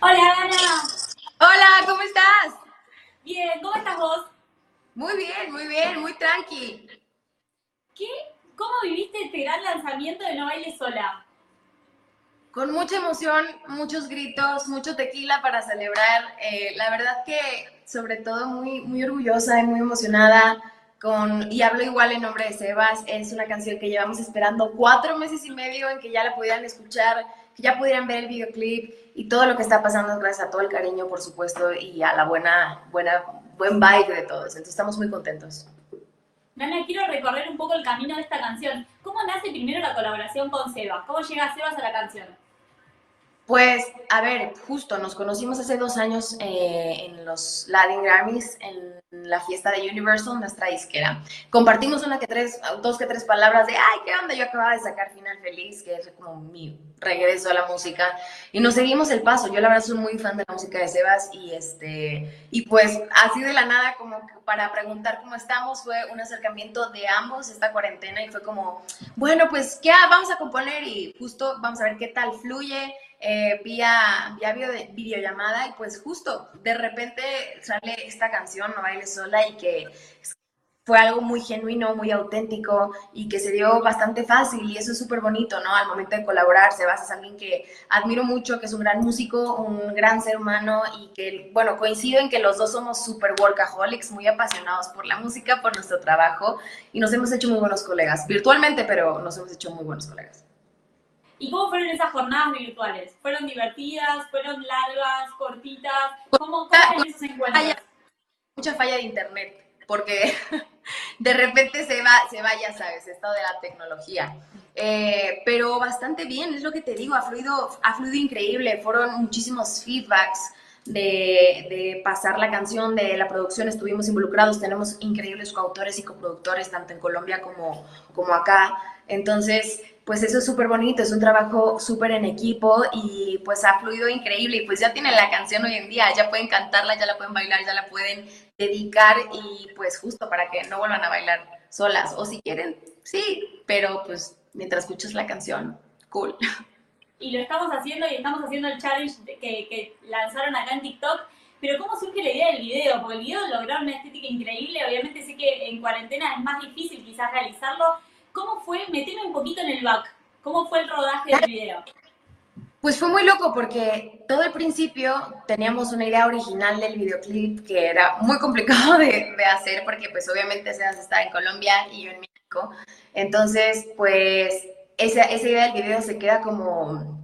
Hola, Ana. Hola, ¿cómo estás? Bien, ¿cómo estás vos? Muy bien, muy bien, muy tranqui. ¿Qué? ¿Cómo viviste este gran lanzamiento de No Baile Sola? Con mucha emoción, muchos gritos, mucho tequila para celebrar. Eh, la verdad que sobre todo muy, muy orgullosa y muy emocionada con, y hablo igual en nombre de Sebas, es una canción que llevamos esperando cuatro meses y medio en que ya la pudieran escuchar, ya pudieran ver el videoclip y todo lo que está pasando gracias a todo el cariño, por supuesto, y a la buena, buena, buen vibe de todos. Entonces estamos muy contentos. Nana, quiero recorrer un poco el camino de esta canción. ¿Cómo nace primero la colaboración con Sebas? ¿Cómo llega Sebas a la canción? Pues, a ver, justo nos conocimos hace dos años eh, en los Latin Grammys, en la fiesta de Universal, nuestra disquera. Compartimos una que tres, dos que tres palabras de, ay, ¿qué onda? Yo acababa de sacar Final Feliz, que es como mi regreso a la música, y nos seguimos el paso. Yo la verdad soy muy fan de la música de Sebas, y este, y pues así de la nada, como para preguntar cómo estamos, fue un acercamiento de ambos esta cuarentena, y fue como, bueno, pues ya vamos a componer, y justo vamos a ver qué tal fluye, eh, vía, vía videollamada y pues justo de repente sale esta canción, No Baile Sola, y que fue algo muy genuino, muy auténtico y que se dio bastante fácil y eso es súper bonito, ¿no? Al momento de colaborar, Sebas es alguien que admiro mucho, que es un gran músico, un gran ser humano y que, bueno, coincido en que los dos somos súper workaholics, muy apasionados por la música, por nuestro trabajo y nos hemos hecho muy buenos colegas, virtualmente, pero nos hemos hecho muy buenos colegas. ¿Y cómo fueron esas jornadas virtuales? ¿Fueron divertidas? ¿Fueron largas? ¿Cortitas? ¿Cómo, fueron esos encuentros? Mucha falla de internet, porque de repente se va, se va, ya sabes, esto de la tecnología. Eh, pero bastante bien, es lo que te digo, ha fluido, ha fluido increíble, fueron muchísimos feedbacks de, pasar la canción, de la producción, estuvimos involucrados, tenemos increíbles coautores y coproductores, tanto en Colombia como, como acá. Entonces, pues eso es súper bonito, es un trabajo súper en equipo y pues ha fluido increíble y pues ya tienen la canción hoy en día, ya pueden cantarla, ya la pueden bailar, ya la pueden dedicar y pues justo para que no vuelvan a bailar solas o si quieren, sí, pero pues mientras escuchas la canción, cool. Y lo estamos haciendo y estamos haciendo el challenge que, lanzaron acá en TikTok. Pero ¿cómo surge la idea del video? Porque el video lograron una estética increíble. Obviamente sé que en cuarentena es más difícil quizás realizarlo, ¿Cómo fue? Meteme un poquito en el back. ¿Cómo fue el rodaje del video? Pues fue muy loco porque todo el principio teníamos una idea original del videoclip que era muy complicado de, hacer porque pues obviamente se está en Colombia y yo en México. Entonces pues esa, esa idea del video se queda como,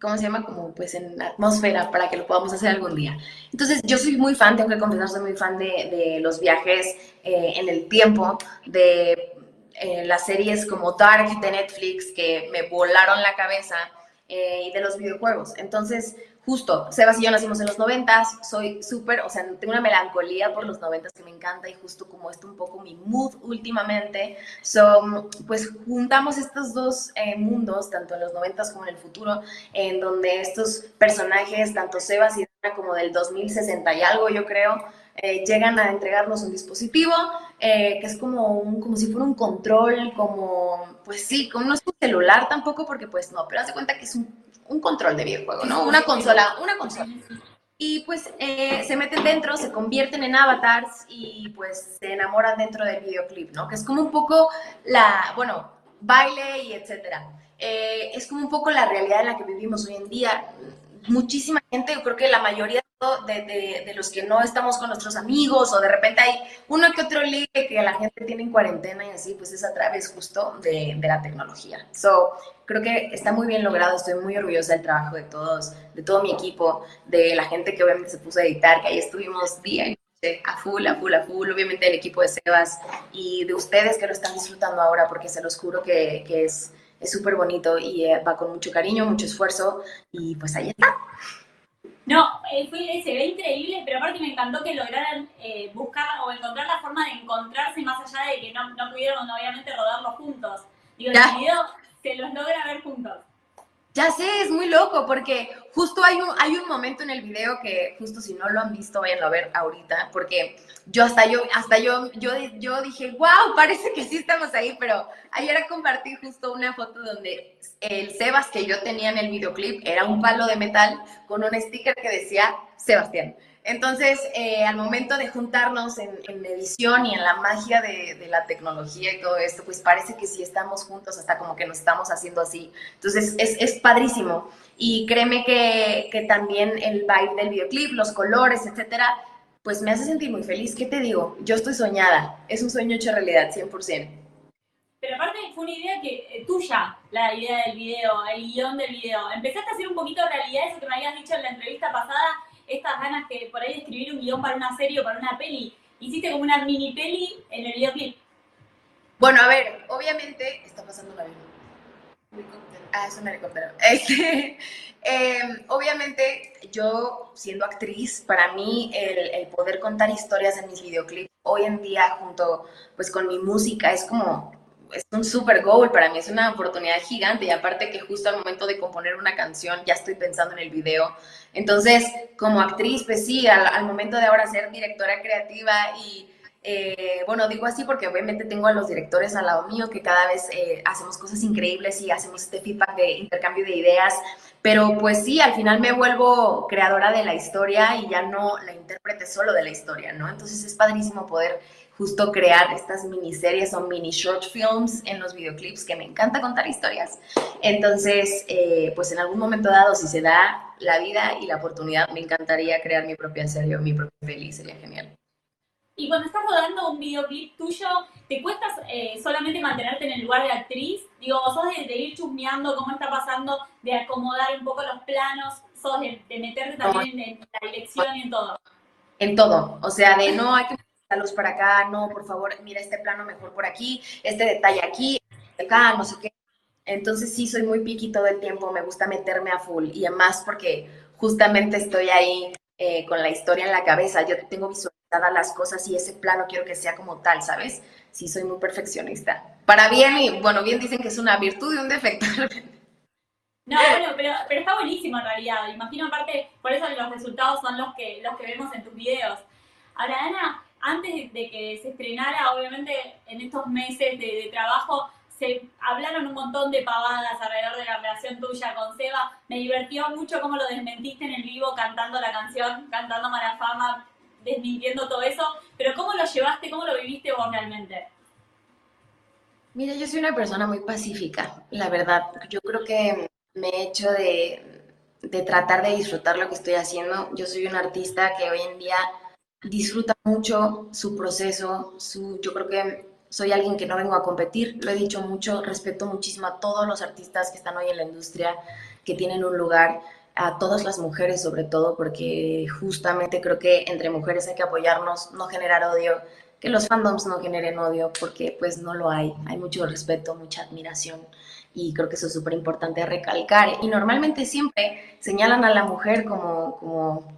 ¿cómo se llama? Como pues en atmósfera para que lo podamos hacer algún día. Entonces yo soy muy fan, tengo que confesar, soy muy fan de, de los viajes eh, en el tiempo, de eh, las series como Dark de Netflix que me volaron la cabeza eh, y de los videojuegos. Entonces, justo, Sebas y yo nacimos en los noventas, soy súper, o sea, tengo una melancolía por los noventas que me encanta y justo como esto un poco mi mood últimamente. So, pues juntamos estos dos eh, mundos, tanto en los noventas como en el futuro, en donde estos personajes, tanto Sebas y Dana como del 2060 y algo, yo creo, eh, llegan a entregarnos un dispositivo eh, que es como, un, como si fuera un control, como, pues sí, como no es un celular tampoco, porque pues no, pero haz de cuenta que es un, un control de videojuego, ¿no? Una consola, una consola. Y pues eh, se meten dentro, se convierten en avatars y pues se enamoran dentro del videoclip, ¿no? Que es como un poco la, bueno, baile y etcétera. es como un poco la realidad en la que vivimos hoy en día. Muchísima gente, yo creo que la mayoría de, de, los que no estamos con nuestros amigos o de repente hay uno que otro ligue que la gente tiene en cuarentena y así, pues es a través justo de, de, la tecnología. So, creo que está muy bien logrado, estoy muy orgullosa del trabajo de todos, de todo mi equipo, de la gente que obviamente se puso a editar, que ahí estuvimos día y noche a full, a full, a full, obviamente el equipo de Sebas y de ustedes que lo están disfrutando ahora, porque se los juro que, que es súper bonito y eh, va con mucho cariño, mucho esfuerzo y pues ahí está. No, eh, fue, se ve increíble, pero aparte me encantó que lograran eh, buscar o encontrar la forma de encontrarse más allá de que no, no pudieron obviamente rodarlo juntos. Digo, el video se los logra ver juntos. Ya sé, es muy loco porque justo hay un, hay un momento en el video que justo si no lo han visto, vayan a ver ahorita, porque yo hasta yo, hasta yo, yo, yo dije, wow, parece que sí estamos ahí, pero ayer compartí justo una foto donde el Sebas que yo tenía en el videoclip era un palo de metal con un sticker que decía Sebastián. Entonces, eh, al momento de juntarnos en, edición y en la magia de, la tecnología y todo esto, pues parece que sí estamos juntos, hasta como que nos estamos haciendo así. Entonces, es, es padrísimo. Y créeme que, que, también el vibe del videoclip, los colores, etcétera, pues me hace sentir muy feliz. ¿Qué te digo? Yo estoy soñada. Es un sueño hecho realidad, 100%. Pero aparte fue una idea que eh, tuya, la idea del video, el guion del video. Empezaste a hacer un poquito de realidad eso que me habías dicho en la entrevista pasada, estas ganas que por ahí escribir un guion para una serie o para una peli, hiciste como una mini peli en el videoclip. Bueno, a ver, obviamente está pasando un avión. Ah, es un helicóptero. Este, em, obviamente, yo siendo actriz, para mí el, el, poder contar historias en mis videoclips hoy en día junto pues con mi música es como es un super goal para mí, es una oportunidad gigante y aparte que justo al momento de componer una canción ya estoy pensando en el video. Entonces, como actriz, pues sí, al, momento de ahora ser directora creativa y, eh, bueno, digo así porque obviamente tengo a los directores al lado mío que cada vez eh, hacemos cosas increíbles y hacemos este feedback de intercambio de ideas, pero pues sí, al final me vuelvo creadora de la historia y ya no la intérprete solo de la historia, ¿no? Entonces es padrísimo poder justo crear estas miniseries o mini short films en los videoclips, que me encanta contar historias. Entonces, eh, pues en algún momento dado, si se da la vida y la oportunidad, me encantaría crear mi propia serie o mi propia peli, sería genial. Y cuando estás rodando un videoclip tuyo, ¿te cuesta eh, solamente mantenerte en el lugar de actriz? Digo, ¿sos de, ir chusmeando cómo está pasando, de acomodar un poco los planos? ¿Sos de, meterte también en, en, la dirección y en todo? En todo, o sea, de no hay que luz para acá, no, por favor, mira este plano mejor por aquí, este detalle aquí, acá, no sé qué. Entonces sí, soy muy piqui todo el tiempo, me gusta meterme a full y además porque justamente estoy ahí eh, con la historia en la cabeza, yo tengo visualizadas las cosas y ese plano quiero que sea como tal, ¿sabes? Sí, soy muy perfeccionista. Para bien y, bueno, bien dicen que es una virtud y un defecto. No, bueno, pero, pero está buenísimo en realidad. Imagino aparte, por eso los resultados son los que, los que vemos en tus videos. Ahora, Ana, antes de que se estrenara, obviamente en estos meses de, trabajo, se hablaron un montón de pavadas alrededor de la relación tuya con Seba. Me divirtió mucho cómo lo desmentiste en el vivo cantando la canción, cantando Mala Fama, desmintiendo todo eso. Pero ¿cómo lo llevaste, cómo lo viviste vos realmente? Mira, yo soy una persona muy pacífica, la verdad. Yo creo que me he hecho de, tratar de disfrutar lo que estoy haciendo. Yo soy un artista que hoy en día disfruta mucho su proceso, su, yo creo que soy alguien que no vengo a competir, lo he dicho mucho, respeto muchísimo a todos los artistas que están hoy en la industria, que tienen un lugar, a todas las mujeres sobre todo, porque justamente creo que entre mujeres hay que apoyarnos, no generar odio, que los fandoms no generen odio, porque pues no lo hay, hay mucho respeto, mucha admiración y creo que eso es súper importante recalcar. Y normalmente siempre señalan a la mujer como, como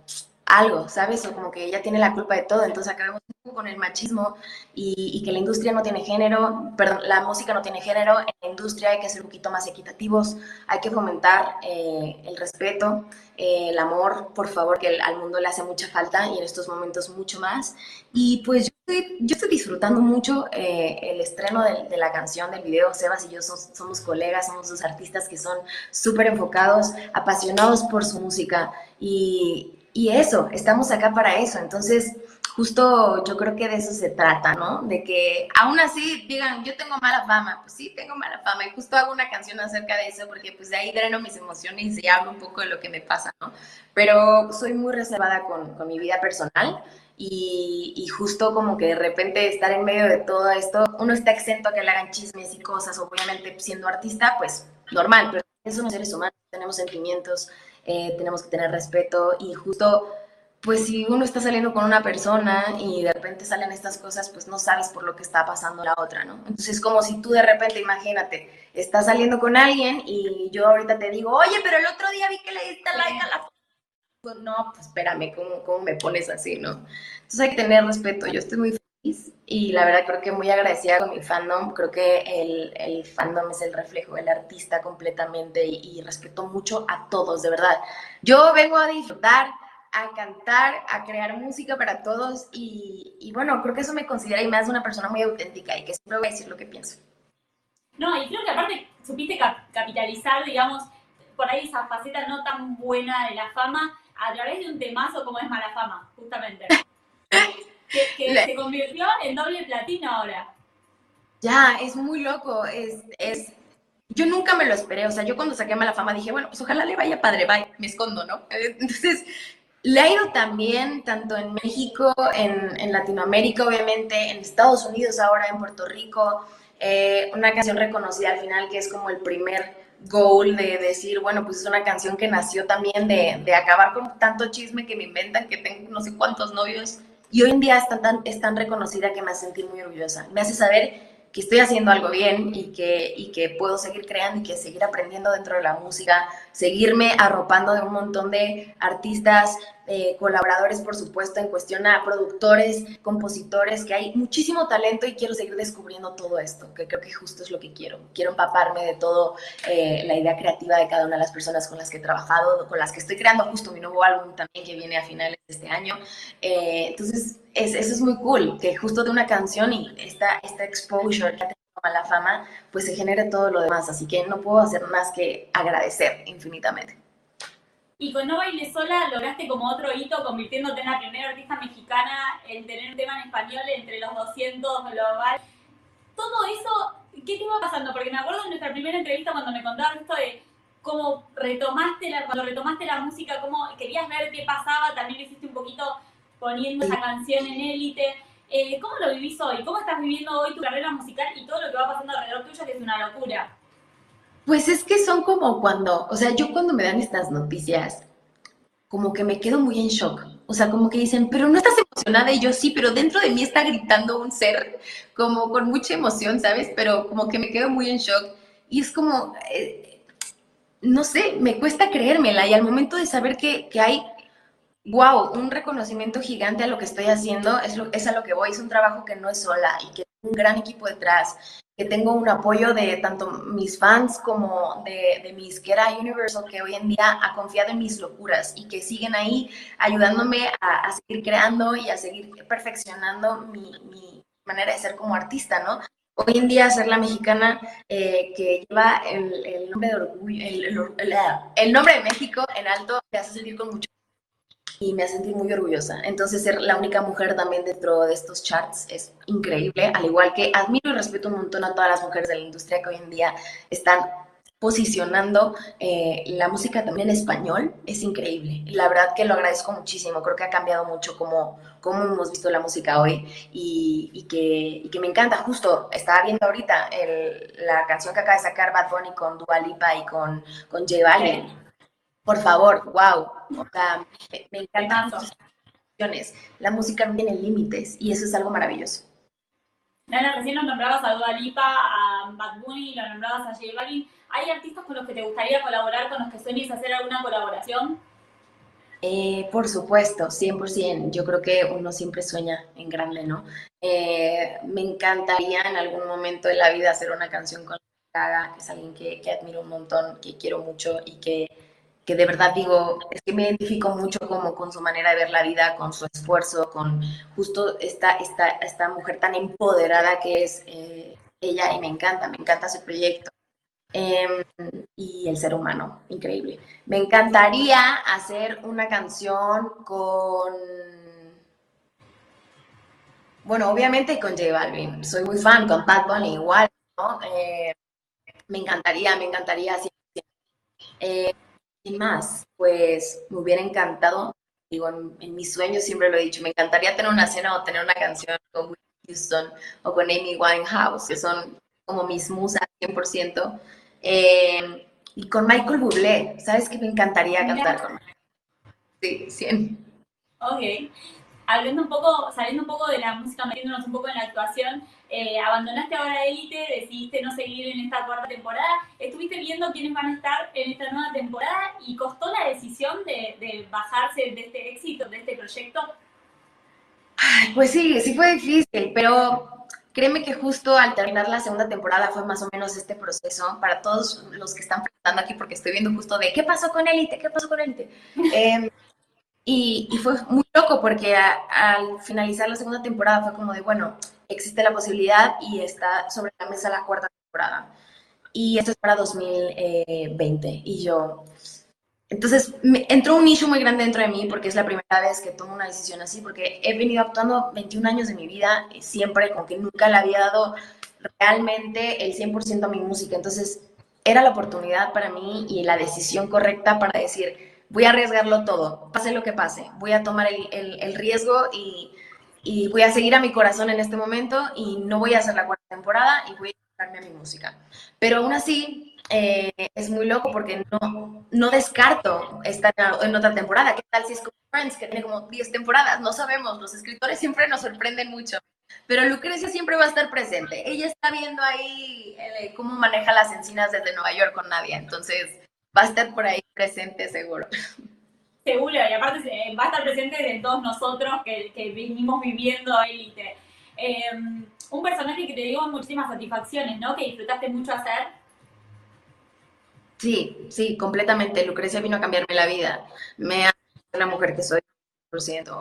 algo, ¿sabes? O como que ella tiene la culpa de todo, entonces acabamos con el machismo y, que la industria no tiene género, perdón, la música no tiene género, en la industria hay que ser un poquito más equitativos, hay que fomentar eh, el respeto, eh, el amor, por favor, que al mundo le hace mucha falta y en estos momentos mucho más. Y pues yo estoy, yo estoy disfrutando mucho eh, el estreno de, de, la canción, del video, Sebas y yo somos colegas, somos dos artistas que son súper enfocados, apasionados por su música y y eso, estamos acá para eso. Entonces, justo yo creo que de eso se trata, ¿no? De que aún así digan, yo tengo mala fama, pues sí, tengo mala fama. Y justo hago una canción acerca de eso porque pues de ahí dreno mis emociones y hablo un poco de lo que me pasa, ¿no? Pero soy muy reservada con, con mi vida personal. Y, y, justo como que de repente estar en medio de todo esto, uno está exento a que le hagan chismes y cosas, obviamente siendo artista, pues normal, pero somos seres humanos, tenemos sentimientos, eh, tenemos que tener respeto y justo, pues si uno está saliendo con una persona y de repente salen estas cosas, pues no sabes por lo que está pasando la otra, ¿no? Entonces como si tú de repente, imagínate, estás saliendo con alguien y yo ahorita te digo, oye, pero el otro día vi que le diste like a la foto. No, pues espérame, ¿cómo, ¿cómo me pones así, no? Entonces hay que tener respeto, yo estoy muy y la verdad creo que muy agradecida con mi fandom. Creo que el, el fandom es el reflejo del artista completamente y, respeto mucho a todos, de verdad. Yo vengo a disfrutar, a cantar, a crear música para todos y, y, bueno, creo que eso me considera y me hace una persona muy auténtica y que siempre voy a decir lo que pienso. No, y creo que aparte supiste capitalizar, digamos, por ahí esa faceta no tan buena de la fama a través de un temazo como es Mala Fama, justamente. que, se convirtió en doble platino ahora. Ya, es muy loco, es, es, yo nunca me lo esperé, o sea, yo cuando saqué Mala Fama dije, bueno, pues ojalá le vaya padre, bye, me escondo, ¿no? Entonces, le ha ido también, tanto en México, en, en Latinoamérica, obviamente, en Estados Unidos ahora, en Puerto Rico, eh, una canción reconocida al final que es como el primer goal de decir, bueno, pues es una canción que nació también de, de acabar con tanto chisme que me inventan, que tengo no sé cuántos novios, y hoy en día es tan, es tan reconocida que me hace sentir muy orgullosa. Me hace saber que estoy haciendo algo bien y que, y que puedo seguir creando y que seguir aprendiendo dentro de la música, seguirme arropando de un montón de artistas, eh, colaboradores, por supuesto, en cuestión a productores, compositores, que hay muchísimo talento y quiero seguir descubriendo todo esto, que creo que justo es lo que quiero. Quiero empaparme de todo eh, la idea creativa de cada una de las personas con las que he trabajado, con las que estoy creando justo mi nuevo álbum también que viene a finales de este año. Eh, entonces, eso es muy cool, que justo de una canción y esta, esta exposure que ha tenido a la fama, pues se genere todo lo demás. Así que no puedo hacer más que agradecer infinitamente. Y con No Baile Sola lograste como otro hito, convirtiéndote en la primera artista mexicana en tener un tema en español entre los 200 global. Todo eso, ¿qué te iba pasando? Porque me acuerdo en nuestra primera entrevista cuando me contabas esto de cómo retomaste la, cuando retomaste la música, cómo querías ver qué pasaba, también hiciste un poquito poniendo esa canción en élite. Eh, ¿Cómo lo vivís hoy? ¿Cómo estás viviendo hoy tu carrera musical y todo lo que va pasando alrededor tuyo, que es una locura? Pues es que son como cuando, o sea, yo cuando me dan estas noticias, como que me quedo muy en shock. O sea, como que dicen, pero no estás emocionada y yo sí, pero dentro de mí está gritando un ser como con mucha emoción, ¿sabes? Pero como que me quedo muy en shock. Y es como, eh, no sé, me cuesta creérmela y al momento de saber que, que hay, wow, un reconocimiento gigante a lo que estoy haciendo, es, es a lo que voy, es un trabajo que no es sola y que un gran equipo detrás que tengo un apoyo de tanto mis fans como de, de mi izquierda Universal, que hoy en día ha confiado en mis locuras y que siguen ahí ayudándome a, seguir creando y a seguir perfeccionando mi, manera de ser como artista, ¿no? Hoy en día ser la mexicana eh, que lleva el, nombre de orgullo, el, nombre de México en alto, te hace sentir con mucho y me sentí muy orgullosa. Entonces, ser la única mujer también dentro de estos charts es increíble, al igual que admiro y respeto un montón a todas las mujeres de la industria que hoy en día están posicionando eh, la música también en español, es increíble. La verdad que lo agradezco muchísimo, creo que ha cambiado mucho como, como hemos visto la música hoy y, y, que, y que, me encanta. Justo estaba viendo ahorita el, la canción que acaba de sacar Bad Bunny con Dua Lipa y con, con J Balvin por favor, wow. O sea, me, encantan sus canciones. La música no tiene límites y eso es algo maravilloso. Nana, recién nos nombrabas a Dua Lipa, a Bad Bunny, lo nombrabas a J Balvin. ¿Hay artistas con los que te gustaría colaborar, con los que sueñes hacer alguna colaboración? Eh, por supuesto, 100%. Yo creo que uno siempre sueña en grande, ¿no? Eh, me encantaría en algún momento de la vida hacer una canción con Gaga, que es alguien que, que admiro un montón, que quiero mucho y que que de verdad digo, es que me identifico mucho como con su manera de ver la vida, con su esfuerzo, con justo esta, esta, esta mujer tan empoderada que es eh, ella y me encanta, me encanta su proyecto. Em, y el ser humano, increíble. Me encantaría hacer una canción con, bueno, obviamente con J Balvin, soy muy fan, con Bad Bunny igual. Eh, me encantaría, me encantaría. Más? Pues me hubiera encantado, digo, en, mis sueños siempre lo he dicho, me encantaría tener una cena o tener una canción con Whitney Houston o con Amy Winehouse, que son como mis musas 100%. Eh, y con Michael Bublé, ¿sabes qué me encantaría cantar con Sí, 100. Ok. Hablando un poco, saliendo un poco de la música, metiéndonos un poco en la actuación, eh, abandonaste ahora Élite, decidiste no seguir en esta cuarta temporada, estuviste viendo quiénes van a estar en esta nueva temporada y costó la decisión de, bajarse de este éxito, de este proyecto. Pues sí, sí fue difícil, pero créeme que justo al terminar la segunda temporada fue más o menos este proceso para todos los que están preguntando aquí, porque estoy viendo justo de qué pasó con Élite, qué pasó con Élite. eh, y, y, fue muy loco porque a, al finalizar la segunda temporada fue como de, bueno, existe la posibilidad y está sobre la mesa la cuarta temporada. Y esto es para 2020. Y yo, entonces me entró un nicho muy grande dentro de mí porque es la primera vez que tomo una decisión así, porque he venido actuando 21 años de mi vida siempre como que nunca le había dado realmente el 100% a mi música. Entonces era la oportunidad para mí y la decisión correcta para decir, voy a arriesgarlo todo, pase lo que pase, voy a tomar el, el, riesgo y, y, voy a seguir a mi corazón en este momento y no voy a hacer la cuarta temporada y voy a dedicarme a mi música. Pero aún así eh, es muy loco porque no, no descarto estar en otra temporada. ¿Qué tal si es como Friends, que tiene como 10 temporadas? No sabemos, los escritores siempre nos sorprenden mucho. Pero Lucrecia siempre va a estar presente. Ella está viendo ahí eh, cómo maneja las encinas desde Nueva York con Nadia. Entonces, va a estar por ahí presente seguro. Seguro, y aparte va a estar presente de todos nosotros que, que venimos viviendo élite. Eh, un personaje que te dio muchísimas satisfacciones, ¿no? Que disfrutaste mucho hacer. Sí, sí, completamente. Lucrecia vino a cambiarme la vida. Me ha la mujer que soy.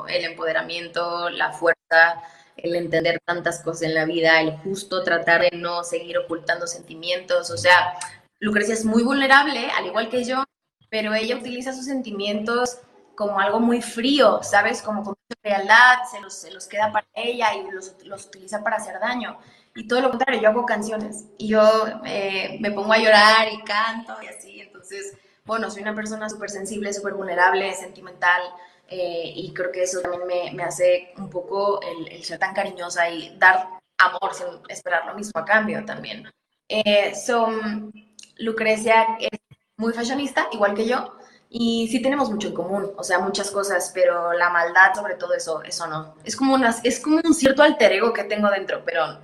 El empoderamiento, la fuerza, el entender tantas cosas en la vida, el justo tratar de no seguir ocultando sentimientos. O sea, Lucrecia es muy vulnerable, al igual que yo, pero ella utiliza sus sentimientos como algo muy frío, ¿sabes? Como con mucha frialdad, se los, se los queda para ella y los, los, utiliza para hacer daño. Y todo lo contrario, yo hago canciones y yo eh, me pongo a llorar y canto y así. Entonces, bueno, soy una persona súper sensible, súper vulnerable, sentimental. Eh, y creo que eso también me, me hace un poco el, el, ser tan cariñosa y dar amor sin esperar lo mismo a cambio también. Eh, Lucrecia es muy fashionista, igual que yo, y sí tenemos mucho en común, o sea, muchas cosas, pero la maldad, sobre todo eso, eso no. Es como, unas, es como un cierto alter ego que tengo dentro, pero...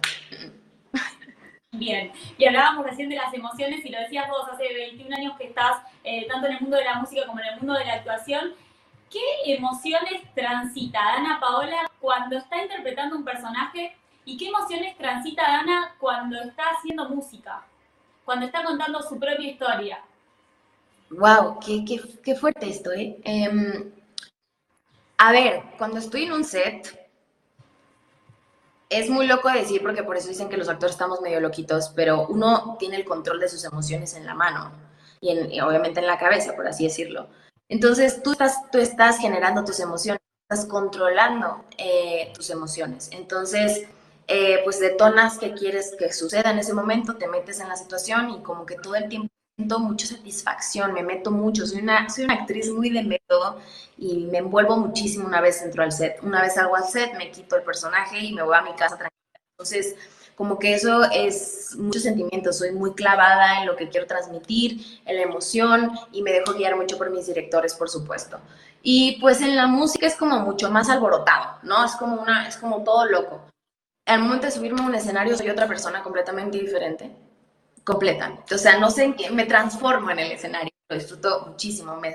Bien, y hablábamos recién de las emociones y lo decías vos, hace 21 años que estás eh, tanto en el mundo de la música como en el mundo de la actuación. ¿Qué emociones transita Dana Paola cuando está interpretando un personaje y qué emociones transita Dana cuando está haciendo música? Cuando está contando su propia historia. Wow, qué, qué, qué fuerte esto, ¿eh? eh, a ver, cuando estoy en un set, es muy loco decir, porque por eso dicen que los actores estamos medio loquitos, pero uno tiene el control de sus emociones en la mano y, en, obviamente en la cabeza, por así decirlo. Entonces, tú estás, tú estás generando tus emociones, estás controlando eh, tus emociones. Entonces, eh, pues detonas qué quieres que suceda en ese momento, te metes en la situación y como que todo el tiempo siento mucha satisfacción, me meto mucho, soy una, soy una actriz muy de método y me envuelvo muchísimo una vez entro al set. Una vez salgo al set, me quito el personaje y me voy a mi casa tranquila. Entonces, como que eso es mucho sentimiento, soy muy clavada en lo que quiero transmitir, en la emoción y me dejo guiar mucho por mis directores, por supuesto. Y pues en la música es como mucho más alborotado, ¿no? Es como una, es como todo loco al momento de subirme a un escenario soy otra persona completamente diferente. Completa. O sea, no sé en qué, me transformo en el escenario. Lo disfruto muchísimo. Me,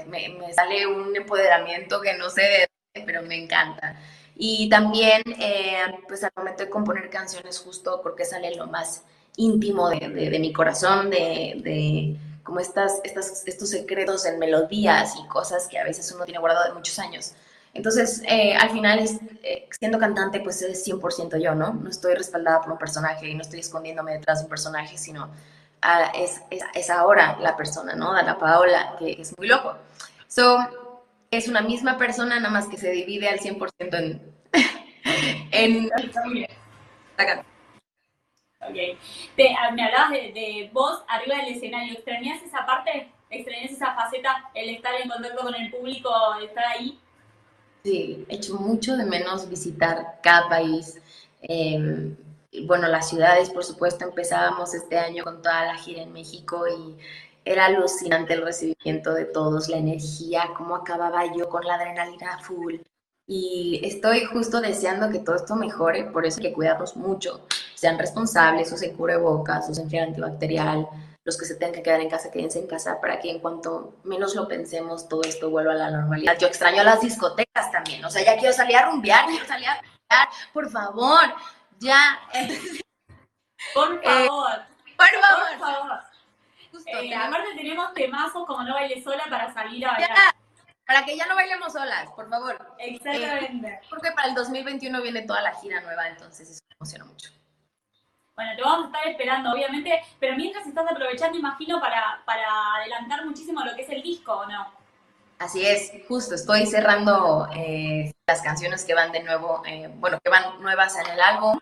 sale un empoderamiento que no sé pero me encanta. Y también, eh, pues al momento de componer canciones, justo porque sale lo más íntimo de, mi corazón, de, de como estas, estas, estos secretos en melodías y cosas que a veces uno tiene guardado de muchos años. Entonces, eh, al final, eh, siendo cantante, pues es 100% yo, ¿no? No estoy respaldada por un personaje y no estoy escondiéndome detrás de un personaje, sino uh, es, es, es, ahora la persona, ¿no? Dana Paola, que es muy loco. So, es una misma persona, nada más que se divide al 100% en... en acá. Ok. Te, ah, me hablabas de, de vos arriba del escenario. ¿Extrañas esa parte? ¿Extrañas esa faceta? El estar en contacto con el público, estar ahí. Sí, he hecho mucho de menos visitar cada país. Eh, bueno, las ciudades, por supuesto, empezábamos este año con toda la gira en México y era alucinante el recibimiento de todos, la energía, cómo acababa yo con la adrenalina full. Y estoy justo deseando que todo esto mejore, por eso hay que cuidarnos mucho, sean responsables, usen cubrebocas, usen gel antibacterial, los que se tengan que quedar en casa, quédense en casa para que en cuanto menos lo pensemos, todo esto vuelva a la normalidad. Yo extraño las discotecas también, o sea, ya quiero salir a rumbear, quiero salir a por favor, ya. Por Eh, favor, por por favor. favor. Justo, Eh, te- aparte tenemos temazos como no baile sola para salir a bailar. ya, para que ya no bailemos solas, por favor. Exactamente. Porque para el 2021 viene toda la gira nueva, entonces eso me emociona mucho. Bueno, te vamos a estar esperando, obviamente, pero mientras estás aprovechando, imagino, para, para adelantar muchísimo lo que es el disco, ¿o no? Así es, justo estoy cerrando eh, las canciones que van de nuevo, eh, bueno, que van nuevas en el álbum.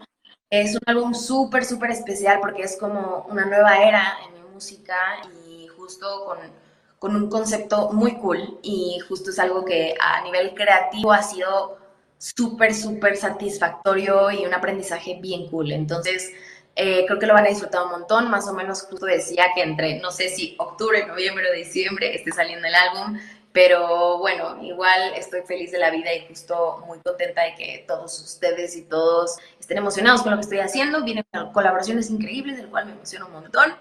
Es un álbum súper, súper especial porque es como una nueva era en mi música y justo con, con un concepto muy cool y justo es algo que a nivel creativo ha sido súper, súper satisfactorio y un aprendizaje bien cool. Entonces, eh, creo que lo van a disfrutar un montón. Más o menos justo decía que entre, no sé si octubre, noviembre o diciembre esté saliendo el álbum. Pero bueno, igual estoy feliz de la vida y justo muy contenta de que todos ustedes y todos estén emocionados con lo que estoy haciendo. Vienen colaboraciones increíbles, del cual me emociona un montón.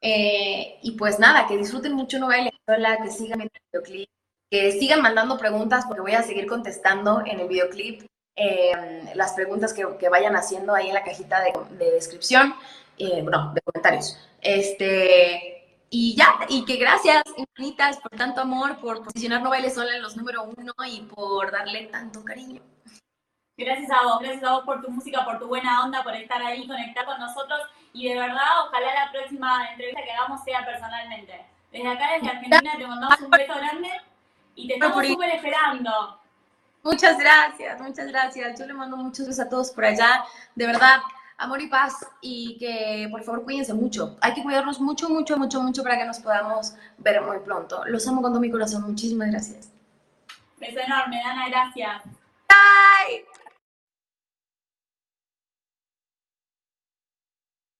Eh, y pues nada, que disfruten mucho No Baile Sola, que sigan viendo el videoclip, que sigan mandando preguntas porque voy a seguir contestando en el videoclip eh, las preguntas que, que, vayan haciendo ahí en la cajita de, de descripción, eh, bueno, de comentarios. Este, y ya, y que gracias infinitas por tanto amor, por posicionar No Baile Sola en los número uno y por darle tanto cariño. Gracias a vos, gracias a vos por tu música, por tu buena onda, por estar ahí, conectar con nosotros y de verdad, ojalá la próxima entrevista que hagamos sea personalmente. Desde acá, desde Argentina, te mandamos un beso grande y te estamos súper esperando. Muchas gracias, muchas gracias. Yo le mando muchos besos a todos por allá. De verdad, amor y paz y que por favor cuídense mucho. Hay que cuidarnos mucho, mucho, mucho, mucho para que nos podamos ver muy pronto. Los amo con todo mi corazón. Muchísimas gracias. Beso enorme, Dana, gracias. Bye.